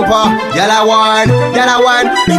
jumper. Y'all I warn, y'all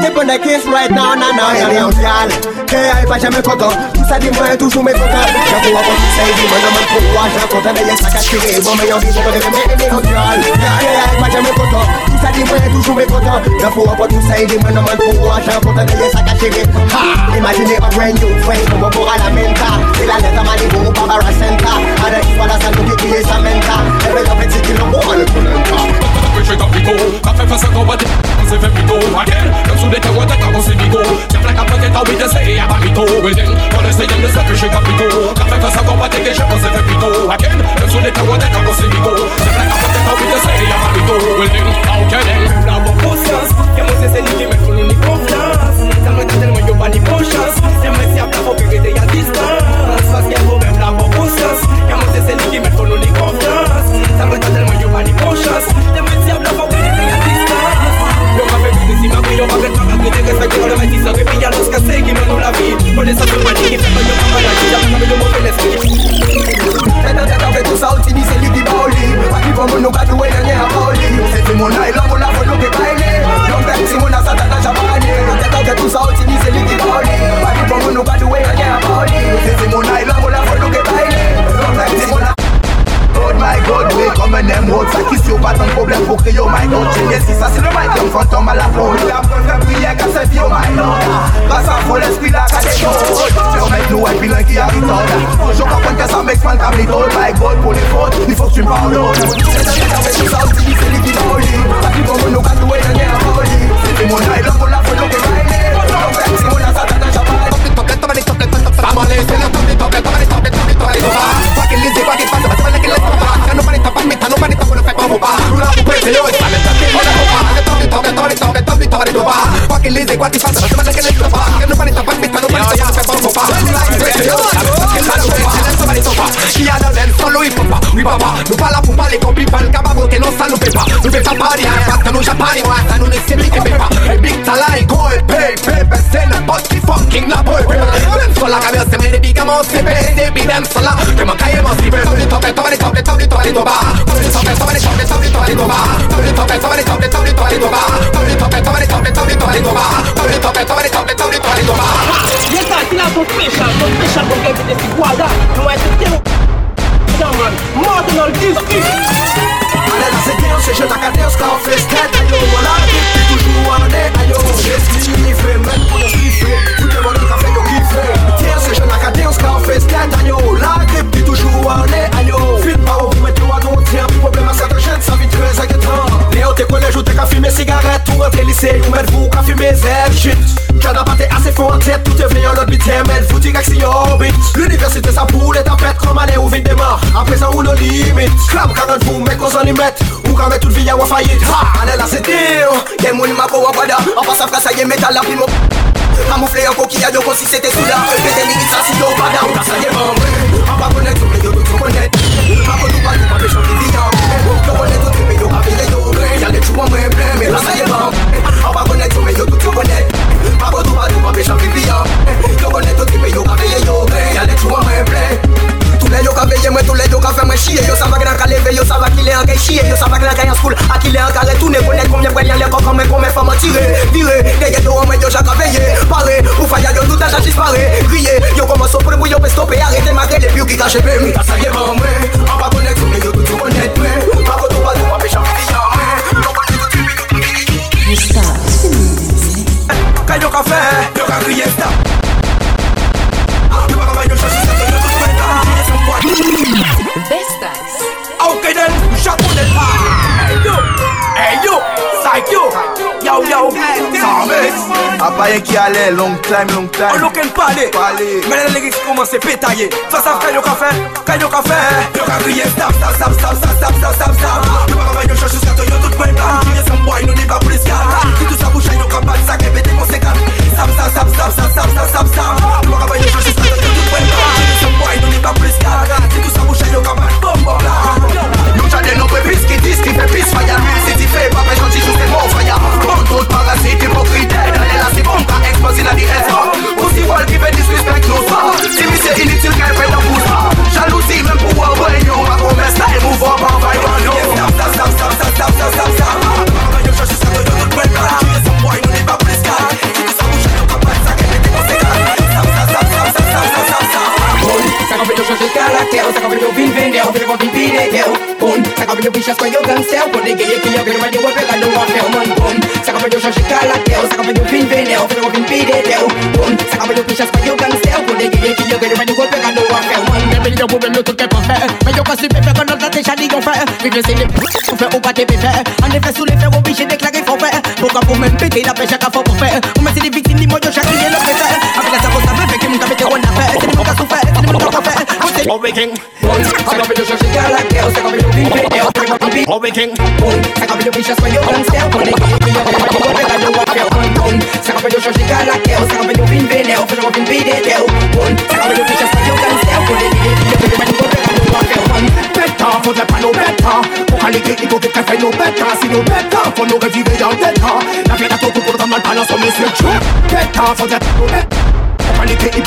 up on the case right now, na na na na. Y'all, K.I. pas jamais content. Tout ça dit moi toujours mes contents. J'avoue encore tout ça, il dit moi non mais pourquoi j'ai content d'ailleurs ça qu'a tiré. Bon mais y'en dit j'en connais mais mais y'all. K.I. pas jamais content. Tout ça dit moi toujours mes contents. J'avoue encore tout ça, il dit moi non mais pourquoi j'ai content d'ailleurs ça qu'a tiré. Ha! Imaginez un brand new friend pour moi pour à la menta. C'est la lettre à Malibu ou Barbara Santa. Avec voilà ça nous qui est sa menta. Et bien y'en fait c'est qu'il en boit le tournant we trigger we go. Café face à combattre, on s'est fait plutôt Again, comme sous les terroirs d'attaque on s'est bigo Tiens plein qu'à peut-être envie d'essayer à Barito Well then, on essaye de se pécher capito Café face à combattre, déjà on s'est we go. Again, comme sous les terroirs d'attaque on s'est bigo Tiens plein qu'à peut-être envie d'essayer à Barito Well then, ok then La bonne conscience, y'a mon c'est celle qui me fait une confiance Ça me donne tellement y'a pas ni conscience Y'a mes siables à propriété à distance. Parce qu'il y a même la conscience Y'a mon c'est celle qui me fait une confiance Ça me donne tellement and emotions. Them might say I'm not with it, a distance. Yo yo me retrata, que llegues aquí yo tú you Vamos siempre de pidénsela Que mancaemos siempre Sobre tope, sobre tope, tope, tope, tope, tope, tope, tope, tope, tope, tope, tope, tope, tope, tope, Klab karan pou mek kon zon ni met Ou ka met tout vi ya wafayit Ha! Anè la se deyo Gen mouni mako wapada An pa sa frasa ye metal la pimo Amoufle yon kokiya yon kon si se te souda Pete li gitsa si yo pada Ou ka sa ye bom pile en chier, yo sa pa clair en school. A qui les en carré combien les corps comme combien femmes tiré, viré, des yo en main yo veillé, paré, ou faille yo tout agent disparaît, crier, yo au premier yo peut stopper, arrêter ma gueule et puis qui cache pas. Ça y est, bon, en Yeah, long time, long time An nou ken pale, men el lirik komanse petaye Sa sav kay yo ka fe, kay yo ka fe Yo ka kriye stop, stop, stop, stop, stop, stop, stop, stop, stop Yo pa kama yo choshu skato yo tout mwen plan Kriye samboy nou di pa pou li skan Ki tou sa bouchay yo ka bat, sa krepete konsekant Stop, stop, stop, stop, stop digga ye kiyo kero madi wepe ka dunga feo man Boom, saka pa josho shikala Saka pa jopin veneo, fero wapin pide teo saka pa jopisha spa yo gang seo Ko digga ye kiyo kero madi wepe ka dunga kasi pepe kono tate shadi yo fe fe ou pa te pe fe Ane fe fe ou biche deklare fo la pe chaka fo po fe Ou me se di victim di fe Avila sa kosa fe fe ki mou fe Se di mou fe say Oh we king Come up with your shirt Girl like girl Say come with your green video Say come with your Oh we king Say come with your pictures When you don't stare When they give you your baby You don't better you walk your own Say come with your shirt Girl like girl Say come with your green video Say come with your video Say come with your pictures When you don't stare When they give you your baby You don't better you walk your own Better for the nous better Pour aller cliquer Pour que tu fasses nous better Si nous better Faut nous réviver better. tête La vie est à tout pour dans le mal Balance on est sur le trip Better for the. nous better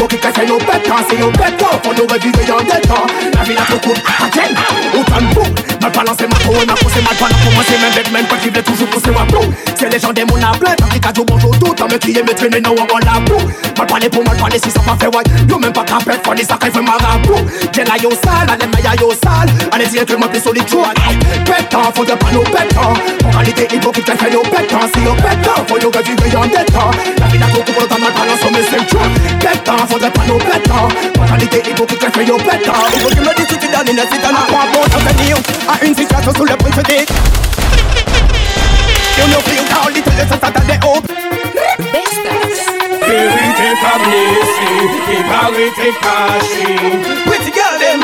Faut que tu fasses nos bêta Si nos bêta, faut nous reviver en bêta La vie d'attente pour again. Autant de boum Mal balancé ma peau et ma peau c'est mal pendant pour moi c'est même bête même quand il veut toujours pousser ma peau C'est les gens des mon ablé Tant qu'il a bonjour tout Tant me crier me traîner non on la boue Mal parler pour mal parler si ça pas fait white Yo même pas capet Faut des sacrés fait marabout J'ai la yo sale Allez mais ya yo sale Allez y que moi plus solide tu Pétant faudrait pas nous pétant En réalité il faut qu'il fait nos pétants Si on pétant faut nous revivre en détant Da koku på ta man panna som en sentral Betta, for det panna oh, betta Banalitet i boken träffar jag me I boken med det sitter den a sitter napp Av båda för nio Av en sista så skulle punkt för dig Jag når flyg, ta lite lösa satta det upp Bästa Vérité, pas blessé, et tes cachés Pretty girl, them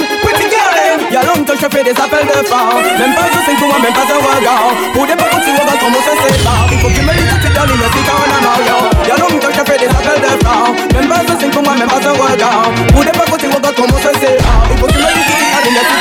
Y'a longtemps je fais des appels de phare. Même pas un signe pour moi, même pas un regard. Pour des parents qui regardent comment ça sépare Il faut que me dise tout une cité en amarre Y'a longtemps je fais des appels de Même pas un pour moi, même pas un regard. Pour des parents comment ça Il faut que me dise tout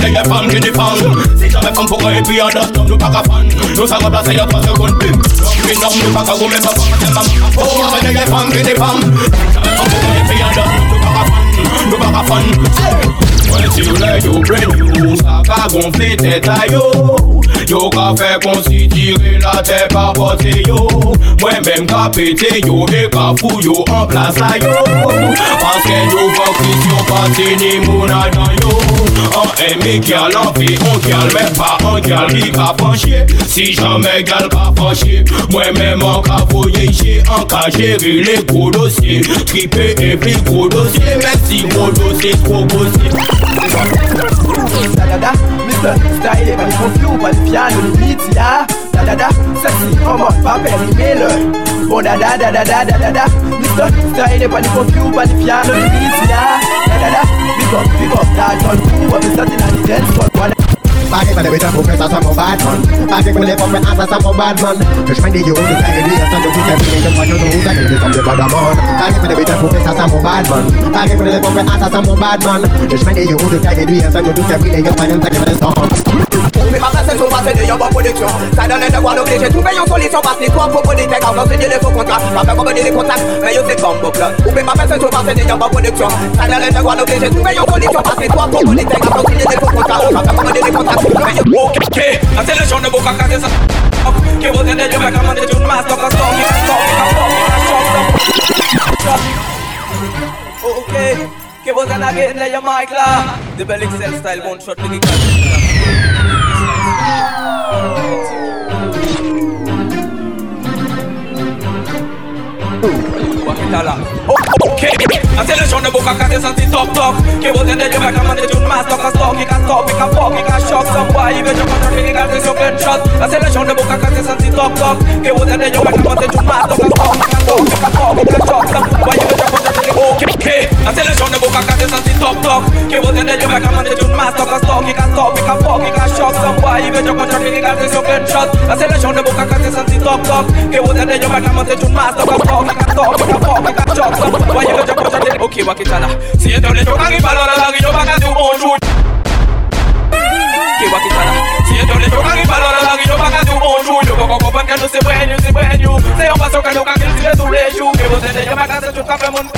c'est des femmes qui défendent Si jamais femme pour un puis en dust Nous pas qu'à fan. Nous ça remplace y'a trois secondes pim Les hommes nous pas qu'à goumer pas femme pour moi c'est des femmes qui défendent Si jamais femme pour un puis en dust Nous pas qu'à fan Nous pas qu'à fan Ouais si vous l'avez yo brain you Ça va gonfler tête à yo Yo ka fe konsidire la te pa pote yo. Mwen menm ka pete yo e ka fou yo an plasa yo. Paske yo vakris yo pati ni moun adan yo. An eme gyal an fe, an gyal men pa an gyal li ka panche. Si jamen gyal ka panche, mwen menm an ka voyeje An ka jere le gro dosye, tripe e pli gro dosye Mwen si gro dosye, gro dosye. Da da da. Style est pas le confus, pas le piano, ya Da da da, sexy, en mode papel, le Bon oh, da da da da da da da da Mr. Style est pas le confus, pas le piano, ya Da da da, big up, big up, that one cool, but Mr. Tina the Bakit pa bad man. Bad man. Fish bad man. Bad man. Fish de de Okay, attention the book, I can't just. Okay, what the hell? I come on the tune, master, cause talking, talking, talking, talking. Okay, okay, what the hell? Again, lay your mic, la. The belly cell style won't shot the Okay, attention the book, I can't just talk, talk. Okay, what the hell? I come on the tune, master, cause talking, talking, talking shot Hacerle show de boca que te sentí toc toc Que vos tenés yo para que te chumas Toca toc, tango, toca toc, toca toc Tango, vaya que te apoya que te que Hacerle show de boca que te sentí toc toc Que vos tenés yo para que te chumas Toca toc, toca toc, toca toc, toca shot Tango, vaya que te apoya que te ganes yo que shot Hacerle show de boca que te sentí toc toc Que vos tenés yo para que te chumas Toca toc, toca toc, toca toc, toca shot Tango, vaya que te apoya que te Ok, wakitala Si yo te le chocan y valora la guillo para que te un bonjour Ok, wakitala Yo deixa eu caguei pra lá, lá, eu pagar seu bom julho. Eu vou comprar que não se banho, se banho. Sem uma soca, eu caguei se desulejo. Que você deixa uma casa de café, mano.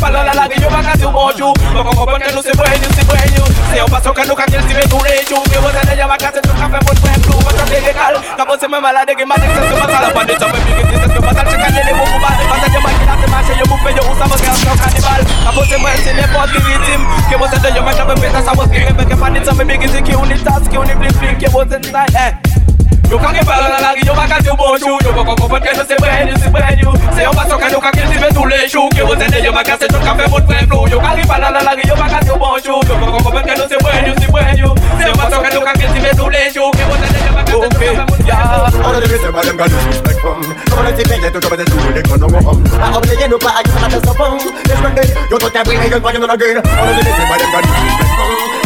Fala la la que yo paga su mocho, no como porque no se puede, no se puede. Se yo paso que nunca si me la la se mwen se ne pot ritim Ke mwen se de yo men kabe peta sa wos kire Beke panit sa me bigizi ki ou ni tas ki ou ni blip Ke mwen se tay eh. Yo kan ki pala la lagi, yo baka ti bonjou Yo baka kompon ke se se brand you, se brand you. Se yo baso ka yo ka kil si ve tou le chou Ke mwen se de yo baka se chou ka fe moun pre Yo kan ki pala la lagi, yo baka ti bonjou Yo baka kompon ke se se brand you, se brand you. Se yo baso ka yo ka kil si ve tou le chou Ke mwen se de yo baka se chou ka fe moun pre flow All of the reason why them got disrespect from. Come on and take me to top of the two, they can't I am laying up but I just have to bum. This one day, you took that wheel and you're going on again. All of the days, my name got you.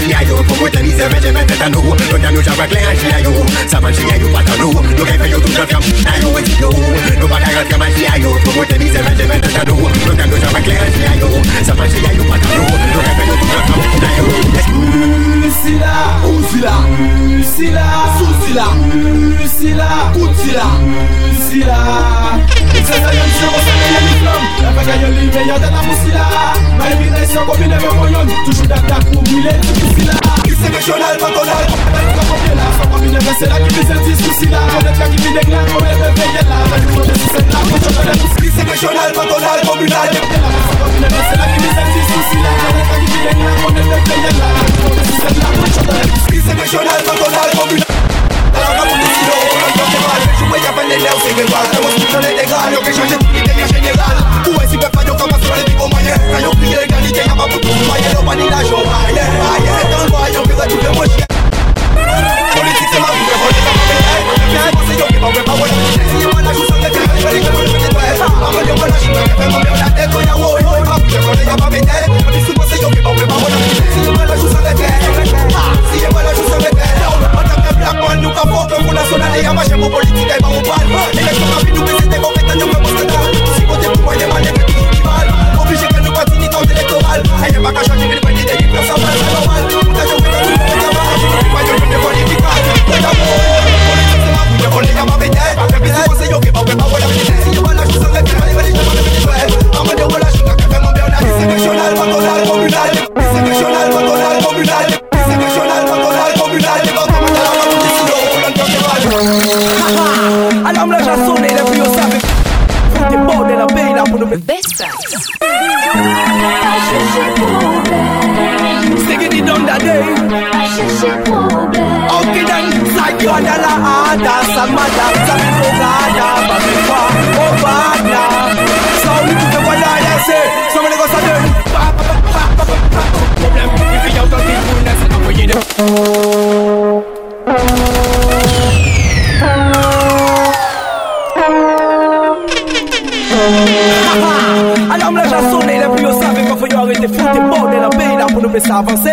fia yo Pou mwen teni se veje men nou Nou nou an chia yo Saman chia yo nou Nou gen fe yo tou yo yo Nou chia yo Pou mwen teni se veje men nou Nou nou an chia yo Saman chia yo nou Nou gen fe yo tou yo Lucila, Ouzila, Lucila, Souzila, Lucila, Outila, Lucila. C'est ça, y'a y'a. La vague y'a mais y'a de la moussila. Ma éminence, combine avec mon. Toujours d'attaque pour brûler, Lucila. C'est régional, cantonal. Elle va copier là, sans c'est là qui vise le disque, On qui vit des glaces, on là. La vie, là, on est régional, cantonal, communal. Gwana la ada, samada, samikogada, babikwa, obada. So we put the one line and say, somebody go sudden. Problem, we be out of the goodness, and we in Allons la chanson est la plus au savez quand faut y arrêter foutre des bords et la paix là pour nous faire avancer.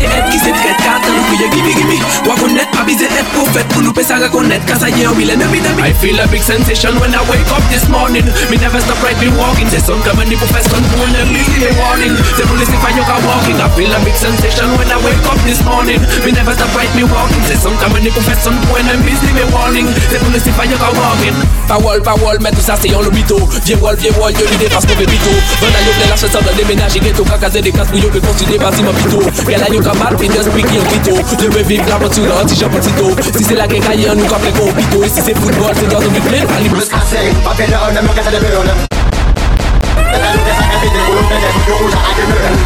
E et ki se tret katan Kouye gibi gibi Wakonet pa bize et pou fet Pou nou pe sa rekonet Kasa ye o milen I feel a big sensation when I wake up this morning. Me never stop right me walking. The sun come and the professor Moon and me the warning. The police if I yoga walking. I feel a big sensation when I wake up this morning. Me never stop right me walking. The sun come and the professor Moon and me the warning. The police if I yoga walking. Parole, parole, mais tout ça c'est en l'hôpital Vieux wall, vieux wall, yo l'idée parce qu'on fait pito Vanda y'a plein la chasse, ça doit déménager Ghetto, caca, des casses, bouillot, que continuer, vas-y, mon pito Gala y'a la yo kamal, puis just pick yon pito. Je veux vivre l'aventure, anti-jean petito. Si c'est la guerre, on nous capte les compito. Et si c'est football, c'est dans un but plein, allez, plus Casé, papel de honor, me casa de peona.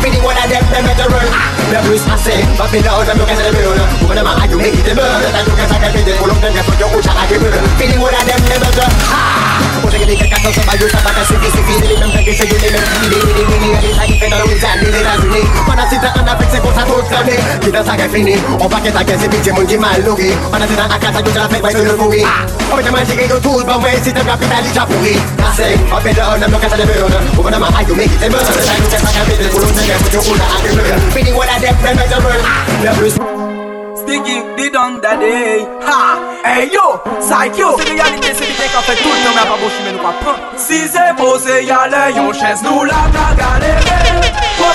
Feeling one of them, them better run. Me plus passé, Babylon, them look at the burn. Woman, them are you make it burn. That at the feeling, pull up them, get put your ucha like a burn. Feeling one of them, them better. A giddy cat on somebody, you a city, city, them take it, say as we need. When I sit down and I fix it, go to the family. A saga fini, on. On man, it's a look at the burn. Woman, them are you make it burn. That look at the feeling, pull up them, get put your ucha like a run. Me plus Sticky, the done that day. Ha! Hey yo, psych yo. C'est réalité, c'est l'idée qu'en fait tout le temps, mais pas beau chemin, nous pas prendre. Si c'est posé, y'a les yon chaise, nous la ta galéré. Pour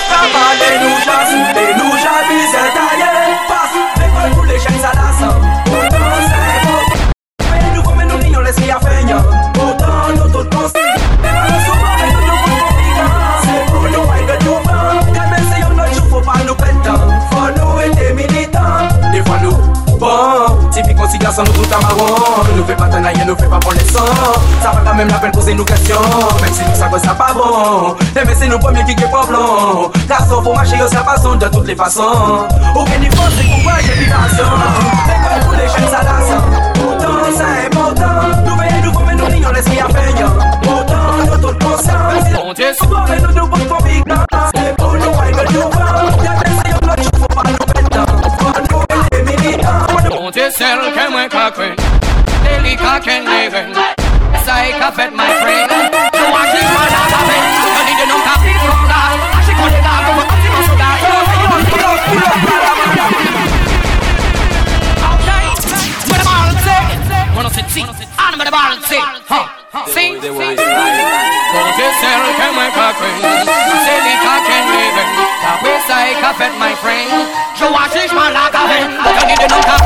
Garçon, faut marcher au façon de toutes les façons. Aucun niveau, c'est courage et vibration. L'école pour les chaînes, ça la Pourtant, c'est important. Nous veillons, nous comme nous lignons l'esprit à faire. Pourtant, nous tout conscients. Vois que je vois la cabine. Je dis de non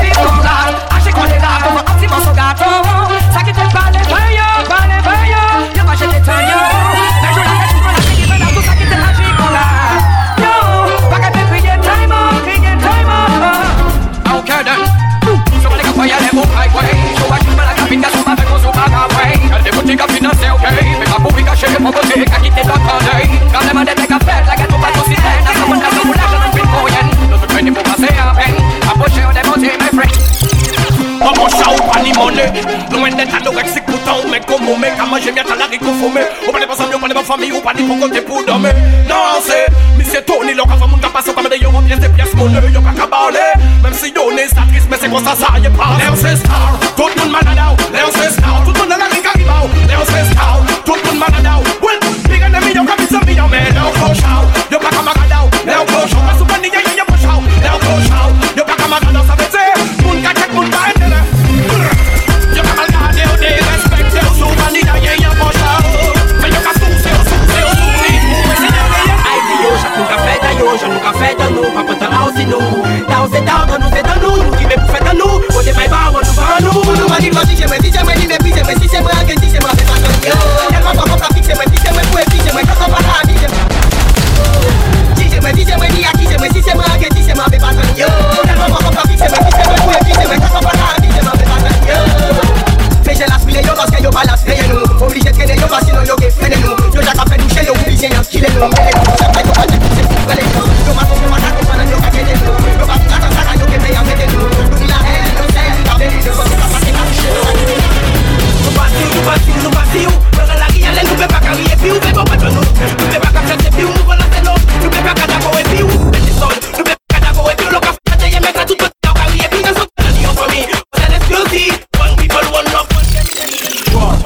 fumé Ou pas les pas amis, ou pas les pas famille Ou pas ni pour côté pour dormir Non c'est Monsieur Tony L'on fait mon gars passer comme des yo Pièces des pièces mon nœud Yo qu'à cabaler Même si yo n'est ça triste Mais c'est quoi ça ça y'a pas Léon c'est star Tout le monde malade out Léon c'est star Tout monde a la rica ribao Léon c'est star Tout malade out Well Big enemy yo comme it's a me yo Mais Léon push out Yo pas camarade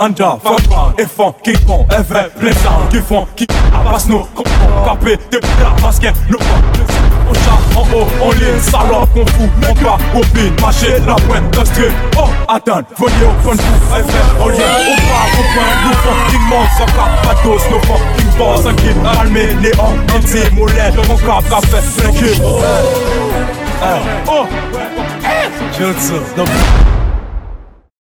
Anda, font, et font, qui font, effet, plein sang, qui font, qui passe nous, capé, des plats, parce que nous, on chat en haut, on lit, salope, qu'on fout, on pas copine, marcher la pointe d'un street. Oh, attends, venez au fond fou, elle fait au lien, au pas, au point, nous fucking monstres, patos, nos fucking boss, un kid, calmé, néant, anti, mollet, mon cap, café, plein cul. Oh, oh, Chill, chill,